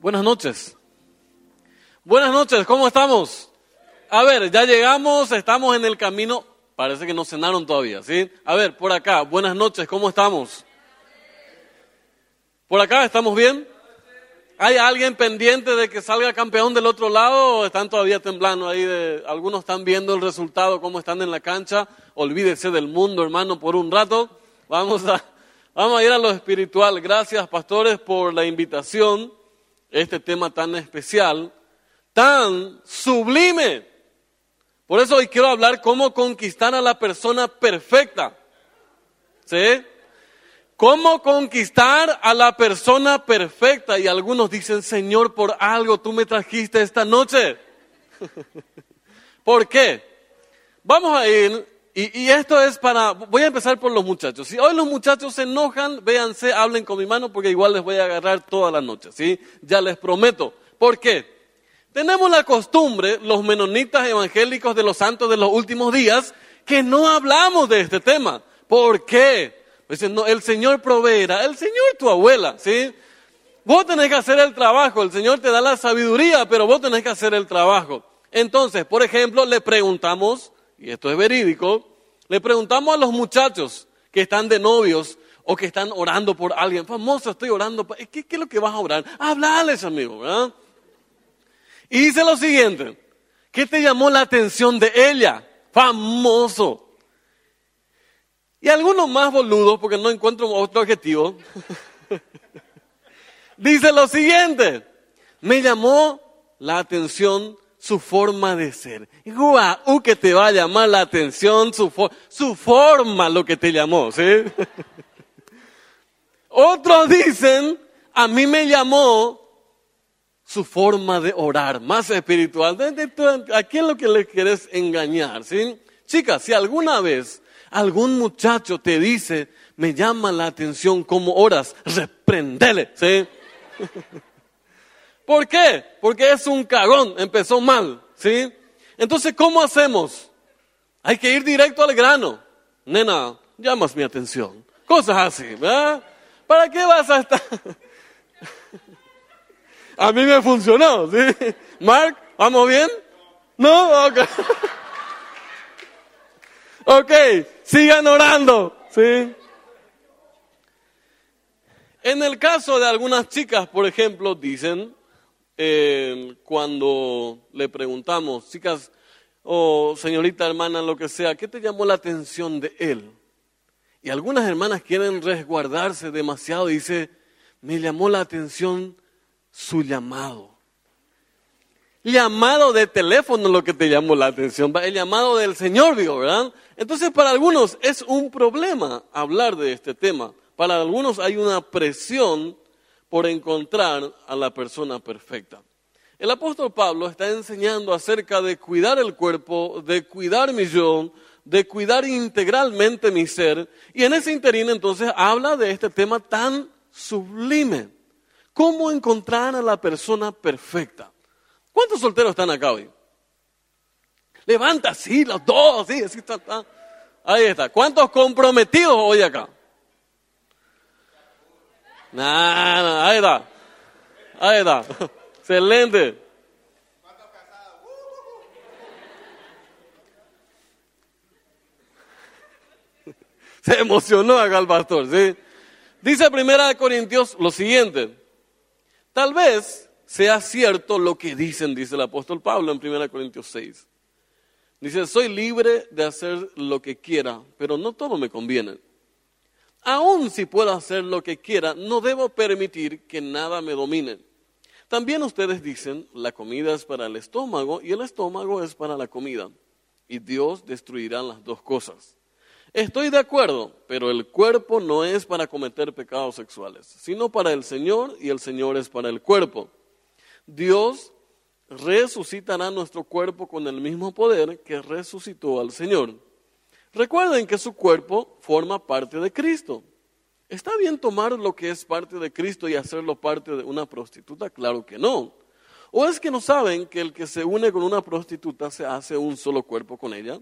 Buenas noches. Buenas noches, ¿cómo estamos? A ver, ya llegamos, estamos en el camino. Parece que no cenaron todavía, ¿sí? A ver, por acá, buenas noches, ¿cómo estamos? ¿Por acá estamos bien? ¿Hay alguien pendiente de que salga campeón del otro lado o están todavía temblando ahí? De, algunos están viendo el resultado, cómo están en la cancha. Olvídese del mundo, hermano, por un rato. Vamos a, vamos a ir a lo espiritual. Gracias, pastores, por la invitación. Este tema tan especial, tan sublime. Por eso hoy quiero hablar cómo conquistar a la persona perfecta. ¿Sí? ¿Cómo conquistar a la persona perfecta? Y algunos dicen, Señor, por algo tú me trajiste esta noche. ¿Por qué? Vamos a ir, y, esto es para, voy a empezar por los muchachos. Si hoy los muchachos se enojan, véanse, hablen con mi mano porque igual les voy a agarrar toda la noche, ¿sí? Ya les prometo. ¿Por qué? Tenemos la costumbre, los menonitas evangélicos de los santos de los últimos días, que no hablamos de este tema. ¿Por qué? Dicen, no, el Señor proveerá, el Señor tu abuela, ¿sí? Vos tenés que hacer el trabajo, el Señor te da la sabiduría, pero vos tenés que hacer el trabajo. Entonces, por ejemplo, le preguntamos, y esto es verídico, le preguntamos a los muchachos que están de novios o que están orando por alguien, famoso, estoy orando, ¿qué, qué es lo que vas a orar? Hablales, amigo. Y dice lo siguiente, ¿qué te llamó la atención de ella? Famoso. Y algunos más boludos, porque no encuentro otro objetivo, dice lo siguiente, me llamó la atención su forma de ser. Guau, que te va a llamar la atención su, su forma, lo que te llamó, ¿sí? Otros dicen, a mí me llamó su forma de orar, más espiritual. ¿A quién es lo que le quieres engañar? ¿sí? Chicas, si alguna vez algún muchacho te dice, me llama la atención cómo oras, reprendele, ¿sí? ¿Por qué? Porque es un cagón, empezó mal, ¿sí? Entonces, ¿cómo hacemos? Hay que ir directo al grano. Nena, llamas mi atención. Cosas así, ¿verdad? ¿Para qué vas a estar? a mí me funcionó, ¿sí? Mark, ¿vamos bien? ¿No? Ok. ok, sigan orando, ¿sí? En el caso de algunas chicas, por ejemplo, dicen, eh, cuando le preguntamos, chicas o señorita hermana, lo que sea, ¿qué te llamó la atención de él? Y algunas hermanas quieren resguardarse demasiado y dice, me llamó la atención su llamado. Llamado de teléfono lo que te llamó la atención, el llamado del Señor, digo, ¿verdad? Entonces para algunos es un problema hablar de este tema. Para algunos hay una presión por encontrar a la persona perfecta. El apóstol Pablo está enseñando acerca de cuidar el cuerpo, de cuidar mi yo, de cuidar integralmente mi ser, y en ese interín entonces habla de este tema tan sublime. ¿Cómo encontrar a la persona perfecta? ¿Cuántos solteros están acá hoy? Levanta así, los dos, sí, así está, Ahí está. ¿Cuántos comprometidos hoy acá? Nada, ahí está. Ahí está. Excelente. Se emocionó acá el pastor, ¿sí? Dice Primera de Corintios lo siguiente. Tal vez sea cierto lo que dicen, dice el apóstol Pablo en Primera Corintios 6. Dice, soy libre de hacer lo que quiera, pero no todo me conviene. Aun si puedo hacer lo que quiera, no debo permitir que nada me domine. También ustedes dicen, la comida es para el estómago y el estómago es para la comida. Y Dios destruirá las dos cosas. Estoy de acuerdo, pero el cuerpo no es para cometer pecados sexuales, sino para el Señor y el Señor es para el cuerpo. Dios resucitará nuestro cuerpo con el mismo poder que resucitó al Señor. Recuerden que su cuerpo forma parte de Cristo. ¿Está bien tomar lo que es parte de Cristo y hacerlo parte de una prostituta? Claro que no. ¿O es que no saben que el que se une con una prostituta se hace un solo cuerpo con ella?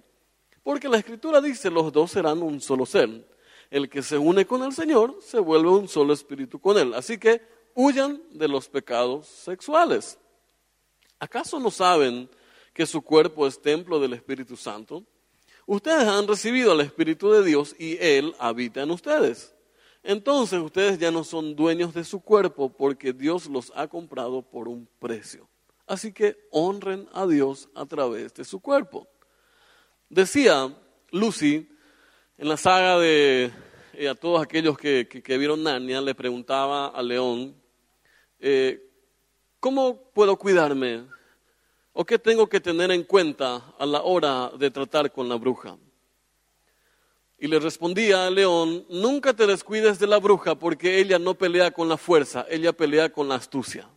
Porque la escritura dice, los dos serán un solo ser. El que se une con el Señor se vuelve un solo espíritu con él. Así que huyan de los pecados sexuales. ¿Acaso no saben que su cuerpo es templo del Espíritu Santo? Ustedes han recibido al Espíritu de Dios y Él habita en ustedes. Entonces ustedes ya no son dueños de su cuerpo porque Dios los ha comprado por un precio. Así que honren a Dios a través de su cuerpo. Decía Lucy en la saga de eh, a todos aquellos que, vieron Narnia, le preguntaba a León, eh, ¿cómo puedo cuidarme? ¿O qué tengo que tener en cuenta a la hora de tratar con la bruja? Y le respondía a León, nunca te descuides de la bruja porque ella no pelea con la fuerza, ella pelea con la astucia.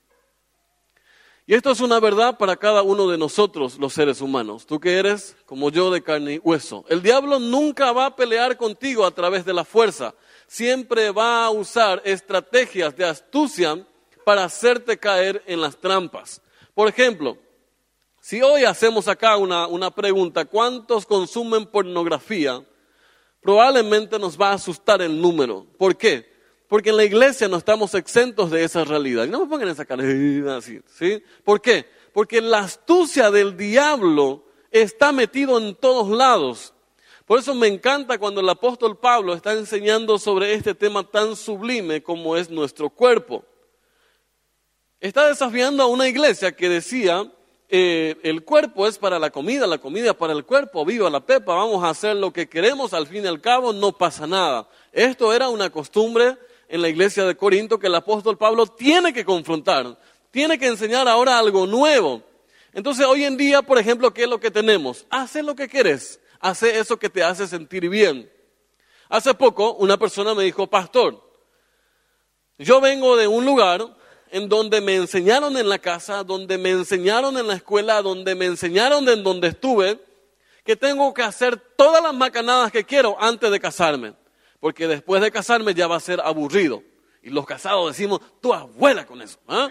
Y esto es una verdad para cada uno de nosotros, los seres humanos. Tú que eres como yo de carne y hueso. El diablo nunca va a pelear contigo a través de la fuerza. Siempre va a usar estrategias de astucia para hacerte caer en las trampas. Por ejemplo, si hoy hacemos acá una, una pregunta, ¿cuántos consumen pornografía? Probablemente nos va a asustar el número. ¿Por qué? Porque en la iglesia no estamos exentos de esa realidad. no me pongan esa cara así, ¿sí? ¿Por qué? Porque la astucia del diablo está metido en todos lados. Por eso me encanta cuando el apóstol Pablo está enseñando sobre este tema tan sublime como es nuestro cuerpo. Está desafiando a una iglesia que decía, eh, el cuerpo es para la comida, la comida para el cuerpo, viva la pepa, vamos a hacer lo que queremos, al fin y al cabo no pasa nada. Esto era una costumbre en la iglesia de Corinto que el apóstol Pablo tiene que confrontar, tiene que enseñar ahora algo nuevo. Entonces hoy en día, por ejemplo, ¿qué es lo que tenemos? Hace lo que quieres, hace eso que te hace sentir bien. Hace poco una persona me dijo, pastor, yo vengo de un lugar en donde me enseñaron en la casa, donde me enseñaron en la escuela, donde me enseñaron en donde estuve, que tengo que hacer todas las macanadas que quiero antes de casarme porque después de casarme ya va a ser aburrido. Y los casados decimos, tu abuela con eso. ¿ah?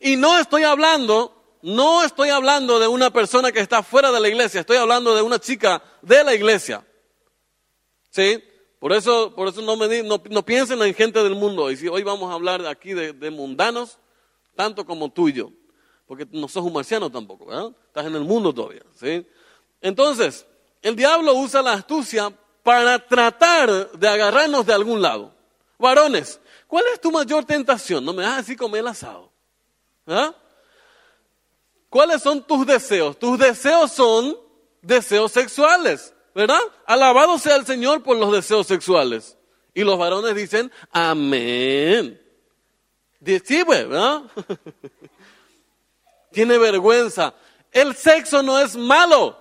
Y no estoy hablando, no estoy hablando de una persona que está fuera de la iglesia, estoy hablando de una chica de la iglesia. ¿Sí? Por eso, por eso no, me, no, piensen en gente del mundo. Y si hoy vamos a hablar aquí de, mundanos, tanto como tú y yo. Porque no sos un marciano tampoco, ¿verdad? Estás en el mundo todavía. ¿sí? Entonces, el diablo usa la astucia para tratar de agarrarnos de algún lado. Varones, ¿cuál es tu mayor tentación? No me das así comer el asado. ¿Ah? ¿Cuáles son tus deseos? Tus deseos son deseos sexuales, ¿verdad? Alabado sea el Señor por los deseos sexuales. Y los varones dicen, amén. Sí, pues, ¿verdad? Tiene vergüenza. El sexo no es malo.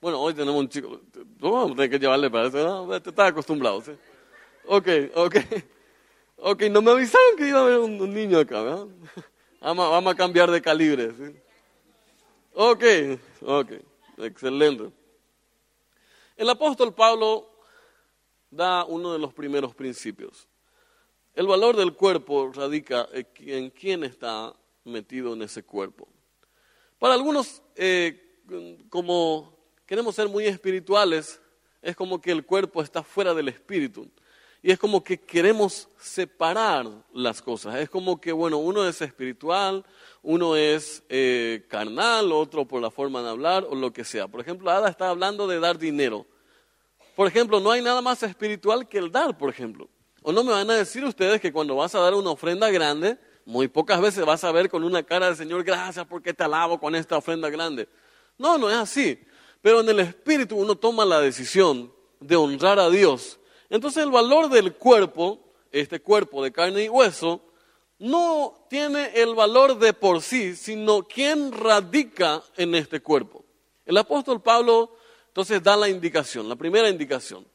Bueno, hoy tenemos un chico, vamos a tener que llevarle para eso, ¿no? Estás acostumbrado, ¿sí? Ok, ok. Ok, no me avisaron que iba a haber un, niño acá, ¿verdad? Vamos, a cambiar de calibre, ¿sí? Ok, ok, excelente. El apóstol Pablo da uno de los primeros principios. El valor del cuerpo radica en quién está metido en ese cuerpo. Para algunos, eh, como queremos ser muy espirituales, es como que el cuerpo está fuera del espíritu. Y es como que queremos separar las cosas. Es como que, bueno, uno es espiritual, uno es eh, carnal, otro por la forma de hablar o lo que sea. Por ejemplo, Ada está hablando de dar dinero. Por ejemplo, no hay nada más espiritual que el dar, por ejemplo. O no me van a decir ustedes que cuando vas a dar una ofrenda grande, muy pocas veces vas a ver con una cara del Señor, gracias porque te alabo con esta ofrenda grande. No, no es así. Pero en el espíritu uno toma la decisión de honrar a Dios. Entonces el valor del cuerpo, este cuerpo de carne y hueso, no tiene el valor de por sí, sino quien radica en este cuerpo. El apóstol Pablo entonces da la indicación, la primera indicación.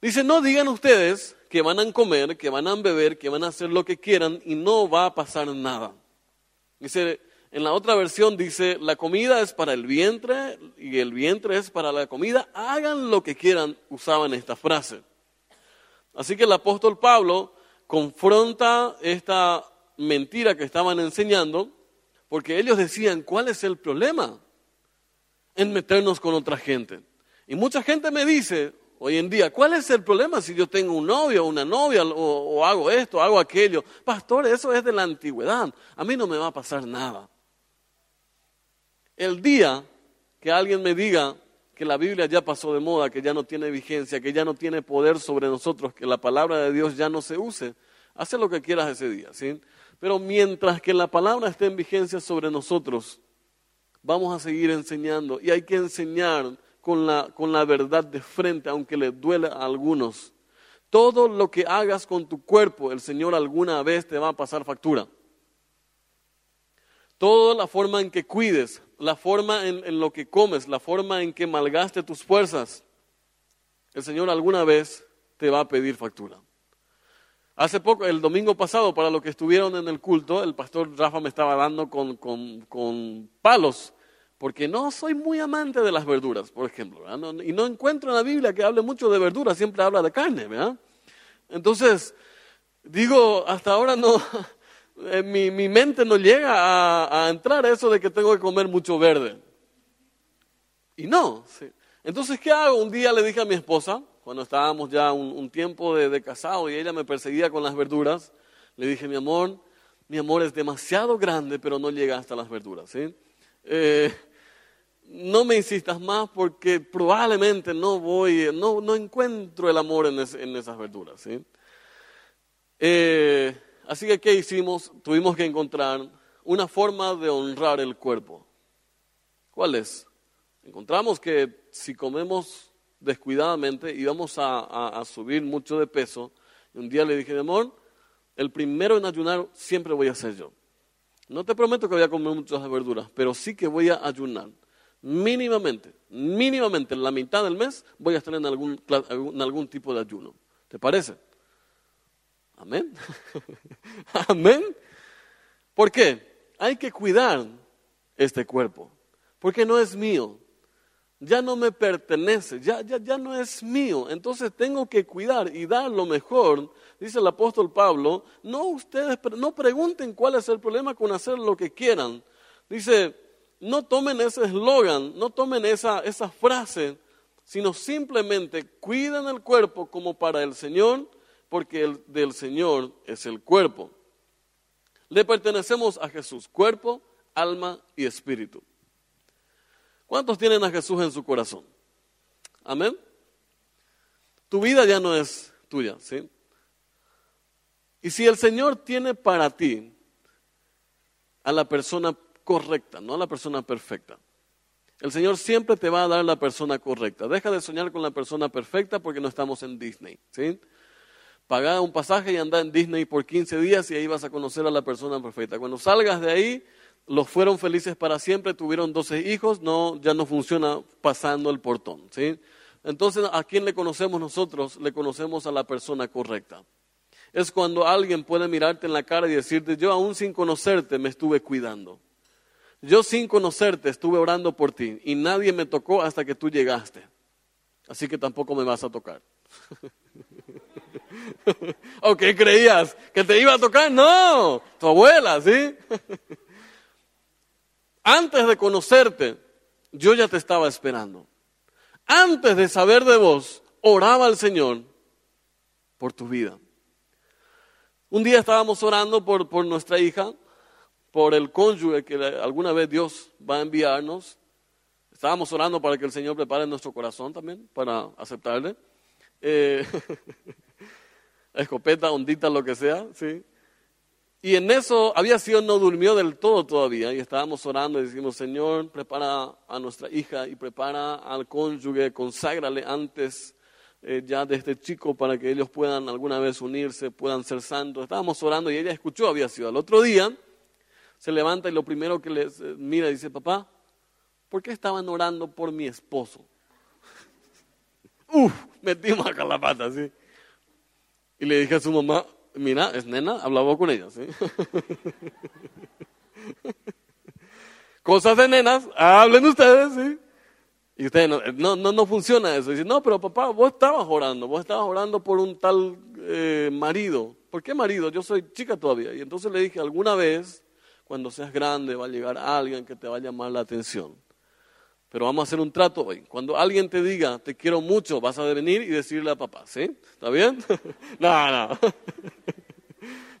Dice, no digan ustedes que van a comer, que van a beber, que van a hacer lo que quieran y no va a pasar nada. Dice, en la otra versión dice, la comida es para el vientre y el vientre es para la comida. Hagan lo que quieran, usaban esta frase. Así que el apóstol Pablo confronta esta mentira que estaban enseñando, porque ellos decían, ¿cuál es el problema en meternos con otra gente? Y mucha gente me dice, hoy en día. ¿Cuál es el problema si yo tengo un novio o una novia o, hago esto, hago aquello? Pastor, eso es de la antigüedad. A mí no me va a pasar nada. El día que alguien me diga que la Biblia ya pasó de moda, que ya no tiene vigencia, que ya no tiene poder sobre nosotros, que la palabra de Dios ya no se use, hace lo que quieras ese día, ¿sí? Pero mientras que la palabra esté en vigencia sobre nosotros, vamos a seguir enseñando y hay que enseñar con la, con la verdad de frente, aunque le duele a algunos. Todo lo que hagas con tu cuerpo, el Señor alguna vez te va a pasar factura. Toda la forma en que cuides, la forma en, lo que comes, la forma en que malgaste tus fuerzas, el Señor alguna vez te va a pedir factura. Hace poco, el domingo pasado, para los que estuvieron en el culto, el pastor Rafa me estaba dando con, con palos, porque no soy muy amante de las verduras, por ejemplo, y no encuentro en la Biblia que hable mucho de verduras, siempre habla de carne, ¿verdad? Entonces, digo, hasta ahora no, eh, mi, mi, mente no llega a, entrar a eso de que tengo que comer mucho verde. Y no. Entonces, ¿qué hago? Un día le dije a mi esposa, cuando estábamos ya un, tiempo de, de, casado y ella me perseguía con las verduras, le dije, mi amor, mi amor es demasiado grande, pero no llega hasta las verduras. Eh, no me insistas más porque probablemente no voy, no, no encuentro el amor en, es, en esas verduras. ¿sí? Eh, así que, ¿qué hicimos? Tuvimos que encontrar una forma de honrar el cuerpo. ¿Cuál es? Encontramos que si comemos descuidadamente íbamos a, a, subir mucho de peso. Un día le dije, mi amor, el primero en ayunar siempre voy a ser yo. No te prometo que voy a comer muchas verduras, pero sí que voy a ayunar. Mínimamente, mínimamente en la mitad del mes voy a estar en algún, en algún tipo de ayuno. ¿Te parece? Amén. Amén. ¿Por qué? Hay que cuidar este cuerpo, porque no es mío, ya no me pertenece, ya, ya, ya no es mío. Entonces tengo que cuidar y dar lo mejor. Dice el apóstol Pablo, no ustedes, no pregunten cuál es el problema con hacer lo que quieran. Dice, no tomen ese eslogan, no tomen esa, frase, sino simplemente cuiden el cuerpo como para el Señor, porque el del Señor es el cuerpo. Le pertenecemos a Jesús, cuerpo, alma y espíritu. ¿Cuántos tienen a Jesús en su corazón? Amén. Tu vida ya no es tuya, ¿sí? Y si el Señor tiene para ti a la persona correcta, no a la persona perfecta, el Señor siempre te va a dar la persona correcta. Deja de soñar con la persona perfecta porque no estamos en Disney, ¿sí? Paga un pasaje y anda en Disney por 15 días y ahí vas a conocer a la persona perfecta. Cuando salgas de ahí, los fueron felices para siempre, tuvieron 12 hijos, no, ya no funciona pasando el portón. ¿sí? Entonces, ¿a quién le conocemos nosotros? Le conocemos a la persona correcta. Es cuando alguien puede mirarte en la cara y decirte, yo aún sin conocerte me estuve cuidando. Yo sin conocerte estuve orando por ti y nadie me tocó hasta que tú llegaste. Así que tampoco me vas a tocar. ¿O qué creías? ¿Que te iba a tocar? No, tu abuela, ¿sí? Antes de conocerte, yo ya te estaba esperando. Antes de saber de vos, oraba al Señor por tu vida. Un día estábamos orando por, por nuestra hija, por el cónyuge que alguna vez Dios va a enviarnos. Estábamos orando para que el Señor prepare nuestro corazón también para aceptarle. Eh, escopeta, ondita, lo que sea, ¿sí? Y en eso había sido no durmió del todo todavía y estábamos orando y decimos, Señor, prepara a nuestra hija y prepara al cónyuge, conságrale antes eh, ya desde este chico para que ellos puedan alguna vez unirse, puedan ser santos. Estábamos orando y ella escuchó, había sido al otro día, se levanta y lo primero que le mira dice, papá, ¿por qué estaban orando por mi esposo? Uf, metimos acá la pata, ¿sí? Y le dije a su mamá, Mira, es nena, hablaba con ella, ¿sí? Cosas de nenas, hablen ustedes, ¿sí? Y ustedes, no, no, no, funciona eso. Dice, no, pero papá, vos estabas orando, vos estabas orando por un tal eh, marido. ¿Por qué marido? Yo soy chica todavía. Y entonces le dije, alguna vez, cuando seas grande, va a llegar alguien que te va a llamar la atención. Pero vamos a hacer un trato hoy. Cuando alguien te diga, te quiero mucho, vas a venir y decirle a papá, ¿sí? ¿Está bien? no, no.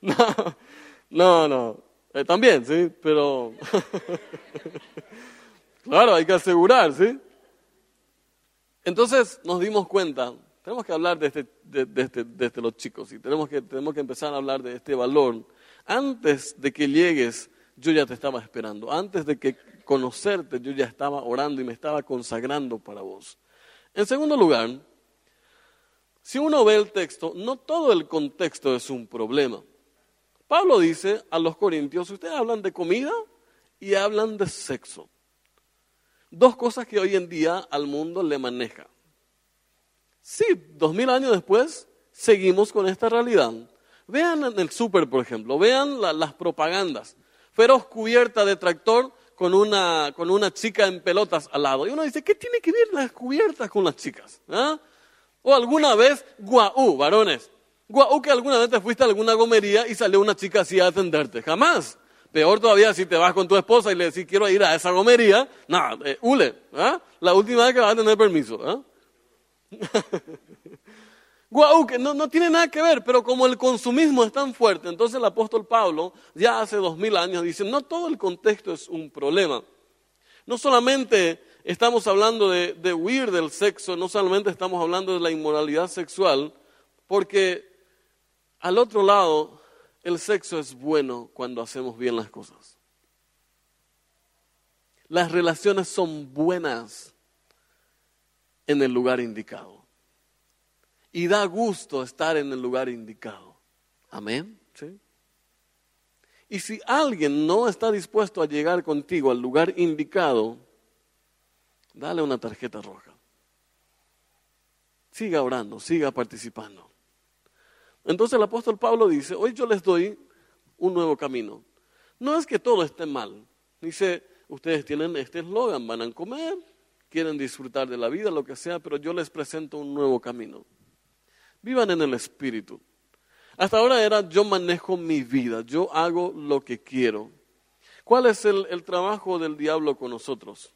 no, no, no. Eh, también, ¿sí? Pero... claro, hay que asegurar, ¿sí? Entonces nos dimos cuenta, tenemos que hablar de, este, de, este, de este, los chicos y tenemos que, tenemos que empezar a hablar de este valor. Antes de que llegues, yo ya te estaba esperando. Antes de que conocerte, yo ya estaba orando y me estaba consagrando para vos. En segundo lugar, si uno ve el texto, no todo el contexto es un problema. Pablo dice a los corintios, ustedes hablan de comida y hablan de sexo. Dos cosas que hoy en día al mundo le maneja. Sí, dos mil años después seguimos con esta realidad. Vean en el súper, por ejemplo, vean las propagandas. Feroz cubierta de tractor con una, con una chica en pelotas al lado. Y uno dice, ¿qué tiene que ver las cubiertas con las chicas? ¿Ah? O alguna vez, guau, varones. Guau, que alguna vez te fuiste a alguna gomería y salió una chica así a atenderte. Jamás. Peor todavía si te vas con tu esposa y le decís quiero ir a esa gomería, nada, eh, hule, ¿ah? la última vez que vas a tener permiso. ¿ah? Guau, que no, no, tiene nada que ver, pero como el consumismo es tan fuerte, entonces el apóstol Pablo ya hace dos mil años dice, no todo el contexto es un problema. No solamente estamos hablando de, de huir del sexo, no solamente estamos hablando de la inmoralidad sexual, porque al otro lado el sexo es bueno cuando hacemos bien las cosas. Las relaciones son buenas en el lugar indicado. Y da gusto estar en el lugar indicado. Amén. ¿Sí? Y si alguien no está dispuesto a llegar contigo al lugar indicado, dale una tarjeta roja. Siga orando, siga participando. Entonces el apóstol Pablo dice, hoy yo les doy un nuevo camino. No es que todo esté mal. Dice, ustedes tienen este eslogan, van a comer, quieren disfrutar de la vida, lo que sea, pero yo les presento un nuevo camino. Vivan en el Espíritu. Hasta ahora era yo manejo mi vida, yo hago lo que quiero. ¿Cuál es el, trabajo del diablo con nosotros?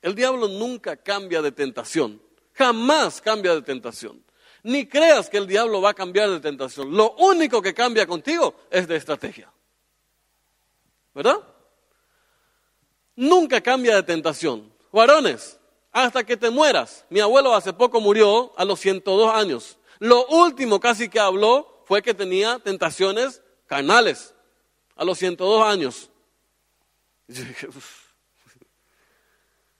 El diablo nunca cambia de tentación, jamás cambia de tentación. Ni creas que el diablo va a cambiar de tentación. Lo único que cambia contigo es de estrategia. ¿Verdad? Nunca cambia de tentación. Varones, hasta que te mueras. Mi abuelo hace poco murió a los 102 años. Lo último casi que habló fue que tenía tentaciones carnales a los 102 años.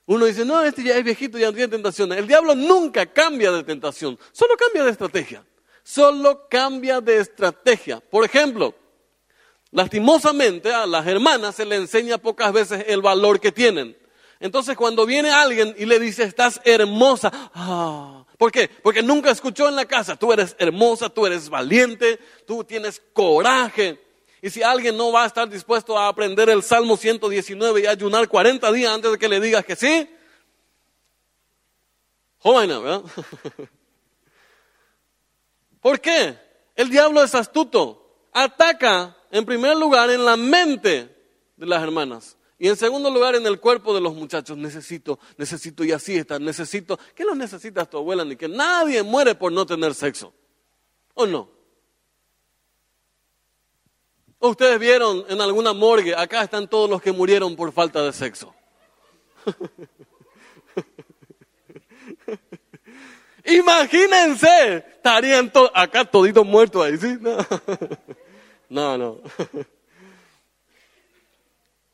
Uno dice, no, este ya es viejito, ya no tiene tentaciones. El diablo nunca cambia de tentación, solo cambia de estrategia. Solo cambia de estrategia. Por ejemplo, lastimosamente a las hermanas se le enseña pocas veces el valor que tienen. Entonces cuando viene alguien y le dice, estás hermosa, ah, ¿por qué? Porque nunca escuchó en la casa, tú eres hermosa, tú eres valiente, tú tienes coraje. Y si alguien no va a estar dispuesto a aprender el Salmo 119 y ayunar 40 días antes de que le digas que sí, joven, ¿verdad? ¿Por qué? El diablo es astuto. Ataca, en primer lugar, en la mente de las hermanas. Y en segundo lugar, en el cuerpo de los muchachos. Necesito, necesito, y así está, necesito. ¿Qué lo necesitas tu abuela? Ni que nadie muere por no tener sexo. ¿O no? Ustedes vieron en alguna morgue, acá están todos los que murieron por falta de sexo. Imagínense, estarían acá toditos muertos ahí, ¿sí? No. no, no.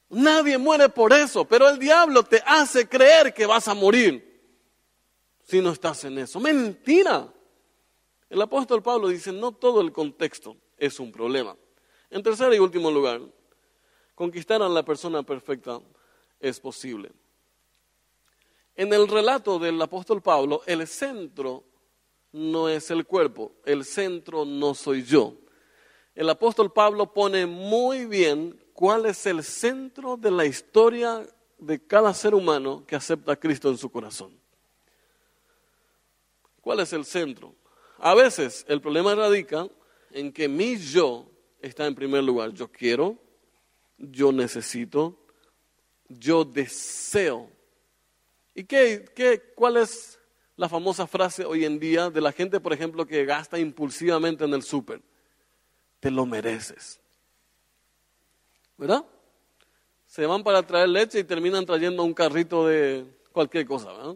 Nadie muere por eso, pero el diablo te hace creer que vas a morir si no estás en eso. Mentira. El apóstol Pablo dice, no todo el contexto es un problema. En tercer y último lugar, conquistar a la persona perfecta es posible. En el relato del apóstol Pablo, el centro no es el cuerpo, el centro no soy yo. El apóstol Pablo pone muy bien cuál es el centro de la historia de cada ser humano que acepta a Cristo en su corazón. ¿Cuál es el centro? A veces el problema radica en que mi yo está en primer lugar. Yo quiero, yo necesito, yo deseo ¿Y qué, qué, cuál es la famosa frase hoy en día de la gente, por ejemplo, que gasta impulsivamente en el súper? Te lo mereces. ¿Verdad? Se van para traer leche y terminan trayendo un carrito de cualquier cosa, ¿verdad?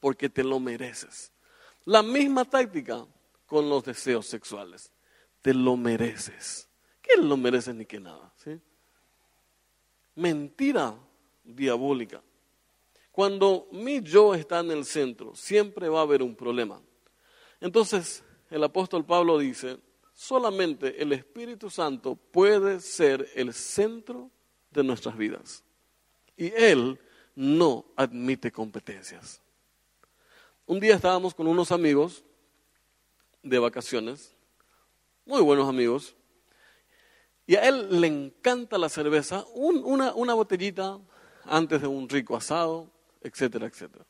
Porque te lo mereces. La misma táctica con los deseos sexuales. Te lo mereces. ¿Qué lo mereces ni que nada? Mentira diabólica. Cuando mi yo está en el centro, siempre va a haber un problema. Entonces, el apóstol Pablo dice, solamente el Espíritu Santo puede ser el centro de nuestras vidas. Y Él no admite competencias. Un día estábamos con unos amigos de vacaciones, muy buenos amigos, y a él le encanta la cerveza, una, una botellita antes de un rico asado, etcétera, etcétera.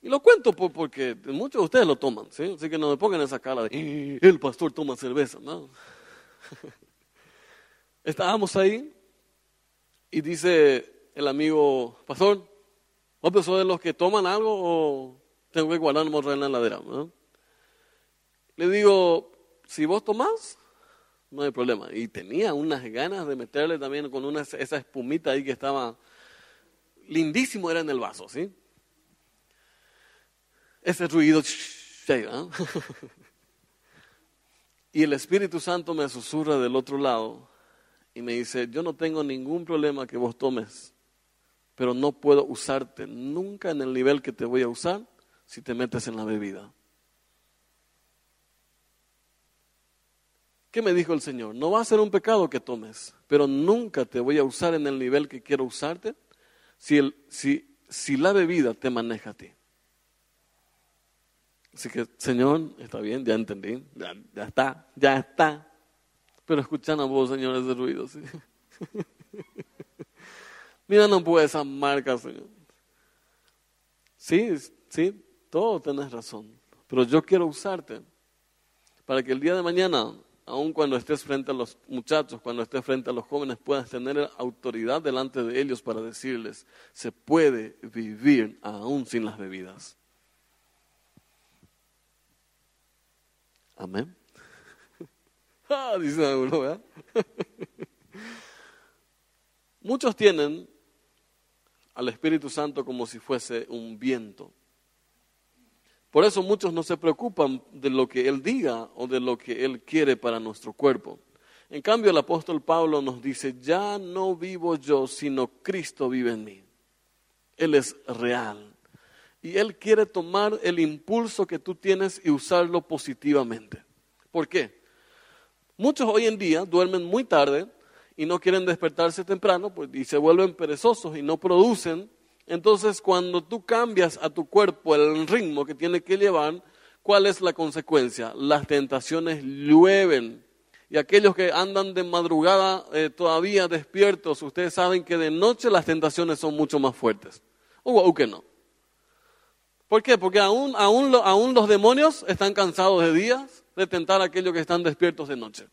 Y lo cuento porque muchos de ustedes lo toman, ¿sí? Así que no me pongan esa cara de, eh, el pastor toma cerveza, ¿no? Estábamos ahí y dice el amigo, pastor, ¿vos sos los que toman algo o tengo que guardar en la heladera? ¿no? Le digo, si vos tomás, no hay problema. Y tenía unas ganas de meterle también con una, esa espumita ahí que estaba lindísimo, era en el vaso, ¿sí? Ese ruido, y el Espíritu Santo me susurra del otro lado y me dice, yo no tengo ningún problema que vos tomes, pero no puedo usarte nunca en el nivel que te voy a usar si te metes en la bebida. ¿Qué me dijo el Señor? No va a ser un pecado que tomes, pero nunca te voy a usar en el nivel que quiero usarte si, el, si, si la bebida te maneja a ti. Así que, Señor, está bien, ya entendí, ya, está, ya está. Pero escuchan a vos, señores de ruido. ¿sí? Mira, no puede esa marca, Señor. Sí, sí, todo tenés razón. Pero yo quiero usarte para que el día de mañana aun cuando estés frente a los muchachos, cuando estés frente a los jóvenes, puedas tener autoridad delante de ellos para decirles, se puede vivir aún sin las bebidas. Amén. ah, ¿verdad? Muchos tienen al Espíritu Santo como si fuese un viento. Por eso muchos no se preocupan de lo que Él diga o de lo que Él quiere para nuestro cuerpo. En cambio, el apóstol Pablo nos dice, ya no vivo yo, sino Cristo vive en mí. Él es real. Y Él quiere tomar el impulso que tú tienes y usarlo positivamente. ¿Por qué? Muchos hoy en día duermen muy tarde y no quieren despertarse temprano pues, y se vuelven perezosos y no producen entonces, cuando tú cambias a tu cuerpo el ritmo que tiene que llevar, ¿cuál es la consecuencia? Las tentaciones llueven. Y aquellos que andan de madrugada eh, todavía despiertos, ustedes saben que de noche las tentaciones son mucho más fuertes. ¿O, que no? ¿Por qué? Porque aún, aún, aún, los demonios están cansados de días de tentar a aquellos que están despiertos de noche.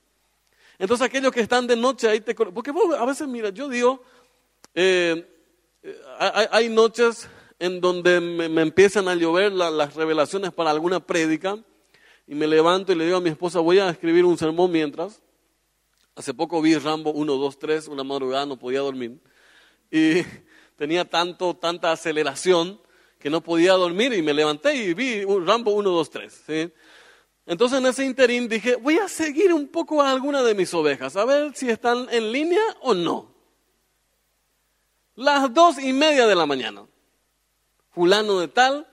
Entonces aquellos que están de noche ahí te... Porque a veces, mira, yo digo, eh, hay, noches en donde me, empiezan a llover las revelaciones para alguna prédica y me levanto y le digo a mi esposa, voy a escribir un sermón mientras. Hace poco vi Rambo 1, 2, 3, una madrugada no podía dormir y tenía tanto, tanta aceleración que no podía dormir y me levanté y vi Rambo 1, 2, 3. Entonces en ese interín dije, voy a seguir un poco a alguna de mis ovejas, a ver si están en línea o no. Las dos y media de la mañana. Fulano de tal,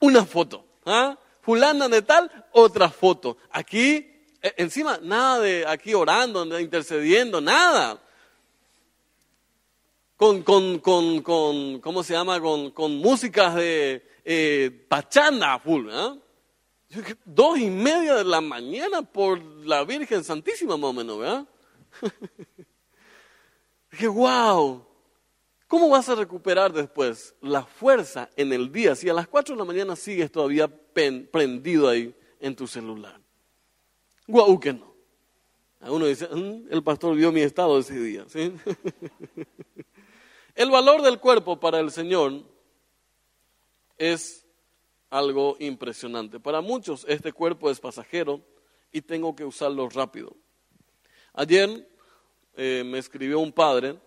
una foto. ¿ah? Fulana de tal, otra foto. Aquí, e, encima, nada de aquí orando, intercediendo, nada. Con, con, con, con ¿cómo se llama? Con, con músicas de eh, pachanda full. ¿ah? Dos y media de la mañana por la Virgen Santísima, más o menos, ¿verdad? Dije, wow, ¿Cómo vas a recuperar después la fuerza en el día si a las 4 de la mañana sigues todavía prendido ahí en tu celular? Guau, que no. A uno dice, mm, el pastor vio mi estado ese día. ¿sí? El valor del cuerpo para el Señor es algo impresionante. Para muchos este cuerpo es pasajero y tengo que usarlo rápido. Ayer eh, me escribió un padre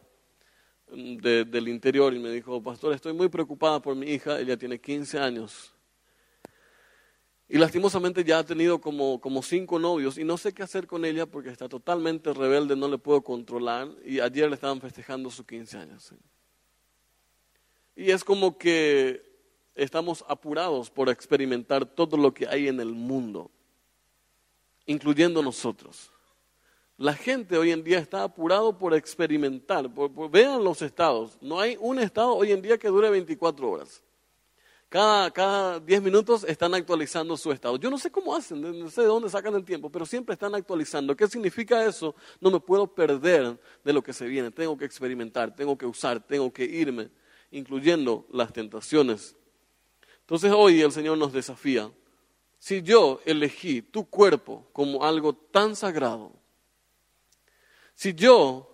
mm, del interior y me dijo, pastor, estoy muy preocupada por mi hija, ella tiene 15 años. Y lastimosamente ya ha tenido como, como cinco novios y no sé qué hacer con ella porque está totalmente rebelde, no le puedo controlar. Y ayer le estaban festejando sus 15 años. Y es como que estamos apurados por experimentar todo lo que hay en el mundo, incluyendo nosotros. La gente hoy en día está apurado por experimentar. vean los estados. No hay un estado hoy en día que dure 24 horas. Cada, cada 10 minutos están actualizando su estado. Yo no sé cómo hacen, no sé de dónde sacan el tiempo, pero siempre están actualizando. ¿Qué significa eso? No me puedo perder de lo que se viene. Tengo que experimentar, tengo que usar, tengo que irme, incluyendo las tentaciones. Entonces hoy el Señor nos desafía. Si yo elegí tu cuerpo como algo tan sagrado, si yo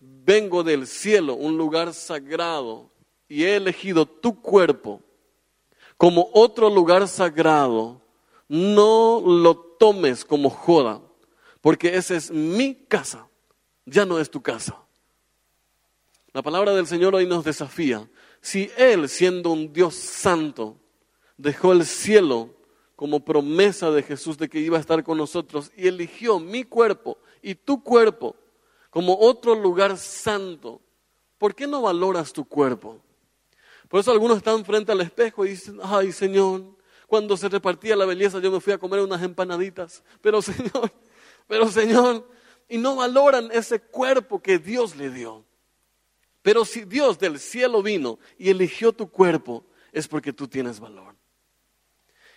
vengo del cielo, un lugar sagrado, y he elegido tu cuerpo, como otro lugar sagrado, no lo tomes como joda, porque esa es mi casa, ya no es tu casa. La palabra del Señor hoy nos desafía. Si Él, siendo un Dios santo, dejó el cielo como promesa de Jesús de que iba a estar con nosotros y eligió mi cuerpo y tu cuerpo como otro lugar santo, ¿por qué no valoras tu cuerpo? Por eso algunos están frente al espejo y dicen, ay Señor, cuando se repartía la belleza yo me fui a comer unas empanaditas, pero Señor, pero Señor, y no valoran ese cuerpo que Dios le dio. Pero si Dios del cielo vino y eligió tu cuerpo, es porque tú tienes valor.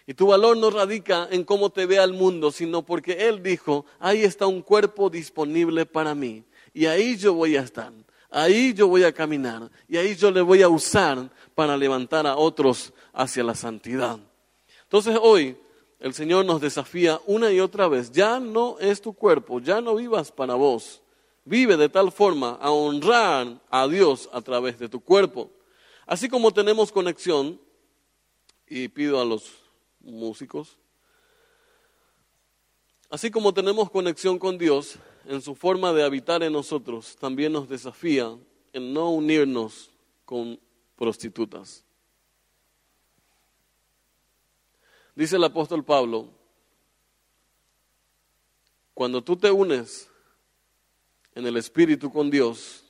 Y tu valor no radica en cómo te ve al mundo, sino porque Él dijo, ahí está un cuerpo disponible para mí. Y ahí yo voy a estar. Ahí yo voy a caminar y ahí yo le voy a usar para levantar a otros hacia la santidad. Entonces hoy el Señor nos desafía una y otra vez, ya no es tu cuerpo, ya no vivas para vos, vive de tal forma a honrar a Dios a través de tu cuerpo. Así como tenemos conexión, y pido a los músicos, así como tenemos conexión con Dios, en su forma de habitar en nosotros, también nos desafía en no unirnos con prostitutas. Dice el apóstol Pablo, cuando tú te unes en el Espíritu con Dios,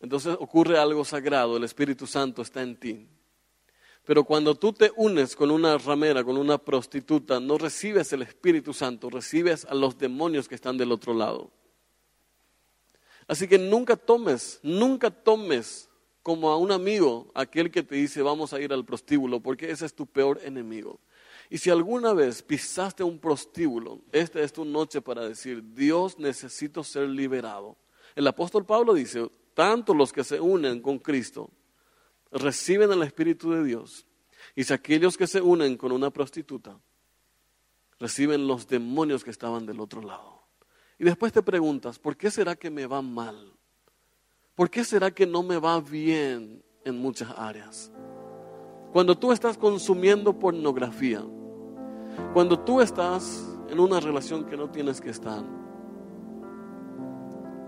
entonces ocurre algo sagrado, el Espíritu Santo está en ti. Pero cuando tú te unes con una ramera, con una prostituta, no recibes el Espíritu Santo, recibes a los demonios que están del otro lado. Así que nunca tomes, nunca tomes como a un amigo aquel que te dice vamos a ir al prostíbulo, porque ese es tu peor enemigo. Y si alguna vez pisaste un prostíbulo, esta es tu noche para decir, Dios necesito ser liberado. El apóstol Pablo dice, tanto los que se unen con Cristo reciben el Espíritu de Dios. Y si aquellos que se unen con una prostituta reciben los demonios que estaban del otro lado. Y después te preguntas, ¿por qué será que me va mal? ¿Por qué será que no me va bien en muchas áreas? Cuando tú estás consumiendo pornografía, cuando tú estás en una relación que no tienes que estar,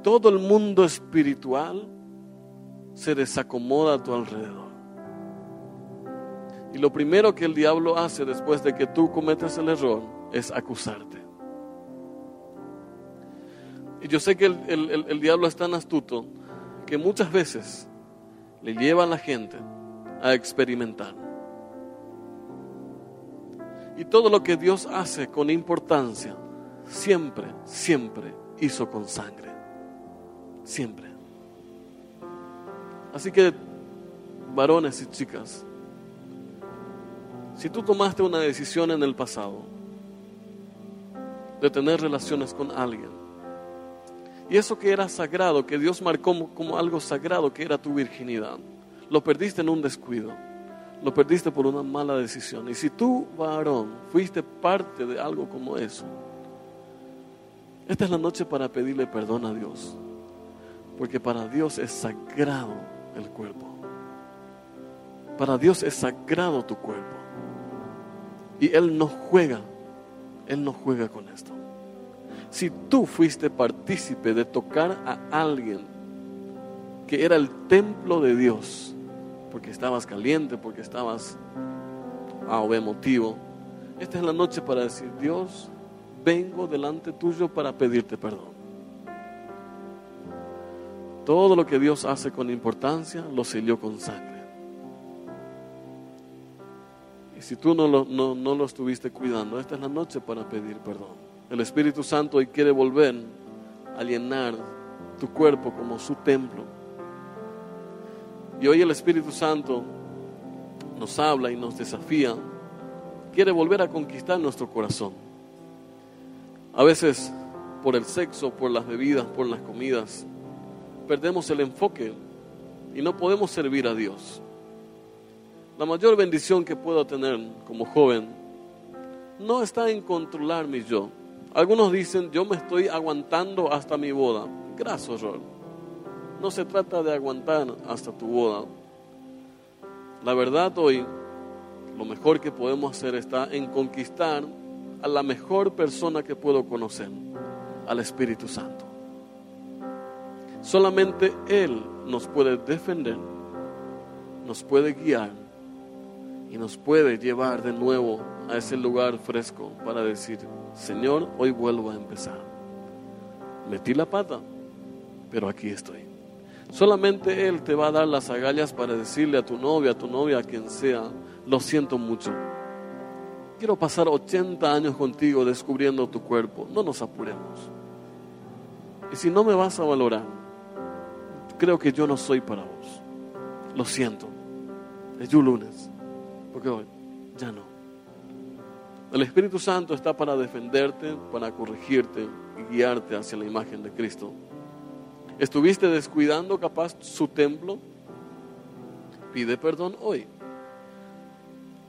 todo el mundo espiritual se desacomoda a tu alrededor. Y lo primero que el diablo hace después de que tú cometes el error es acusarte. Y yo sé que el, el diablo es tan astuto que muchas veces le lleva a la gente a experimentar. Y todo lo que Dios hace con importancia, siempre, siempre hizo con sangre. Siempre. Así que, varones y chicas, si tú tomaste una decisión en el pasado de tener relaciones con alguien, y eso que era sagrado, que Dios marcó como algo sagrado, que era tu virginidad, lo perdiste en un descuido, lo perdiste por una mala decisión. Y si tú, varón, fuiste parte de algo como eso, esta es la noche para pedirle perdón a Dios, porque para Dios es sagrado el cuerpo. Para Dios es sagrado tu cuerpo. Y Él no juega, Él no juega con esto. Si tú fuiste partícipe de tocar a alguien que era el templo de Dios, porque estabas caliente, porque estabas A o emotivo, esta es la noche para decir, Dios, vengo delante tuyo para pedirte perdón. Todo lo que Dios hace con importancia lo selló con sangre. Y si tú no lo, no, no lo estuviste cuidando, esta es la noche para pedir perdón. El Espíritu Santo hoy quiere volver a llenar tu cuerpo como su templo. Y hoy el Espíritu Santo nos habla y nos desafía. Quiere volver a conquistar nuestro corazón. A veces por el sexo, por las bebidas, por las comidas, perdemos el enfoque y no podemos servir a Dios. La mayor bendición que puedo tener como joven no está en controlar mi yo, algunos dicen, yo me estoy aguantando hasta mi boda. Gracias, horror. No se trata de aguantar hasta tu boda. La verdad hoy, lo mejor que podemos hacer está en conquistar a la mejor persona que puedo conocer, al Espíritu Santo. Solamente Él nos puede defender, nos puede guiar y nos puede llevar de nuevo a ese lugar fresco para decir, Señor, hoy vuelvo a empezar. Metí la pata, pero aquí estoy. Solamente Él te va a dar las agallas para decirle a tu novia, a tu novia, a quien sea, lo siento mucho. Quiero pasar 80 años contigo descubriendo tu cuerpo. No nos apuremos. Y si no me vas a valorar, creo que yo no soy para vos. Lo siento. Es yo lunes. Porque hoy ya no. El Espíritu Santo está para defenderte, para corregirte y guiarte hacia la imagen de Cristo. ¿Estuviste descuidando capaz su templo? Pide perdón hoy.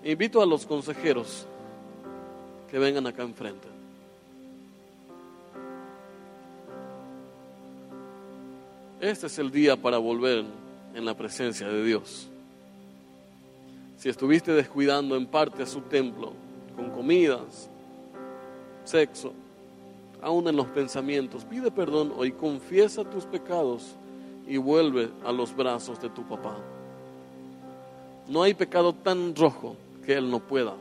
Invito a los consejeros que vengan acá enfrente. Este es el día para volver en la presencia de Dios. Si estuviste descuidando en parte a su templo, con comidas, sexo, aún en los pensamientos. Pide perdón hoy, confiesa tus pecados y vuelve a los brazos de tu papá. No hay pecado tan rojo que Él no pueda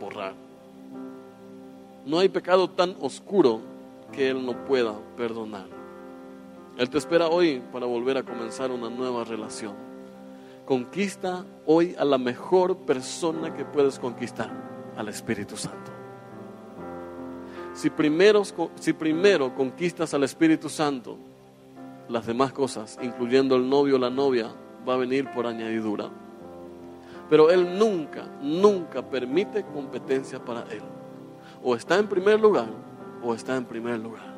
borrar. No hay pecado tan oscuro que Él no pueda perdonar. Él te espera hoy para volver a comenzar una nueva relación. Conquista hoy a la mejor persona que puedes conquistar al Espíritu Santo. Si primero, si primero conquistas al Espíritu Santo, las demás cosas, incluyendo el novio o la novia, va a venir por añadidura. Pero Él nunca, nunca permite competencia para Él. O está en primer lugar o está en primer lugar.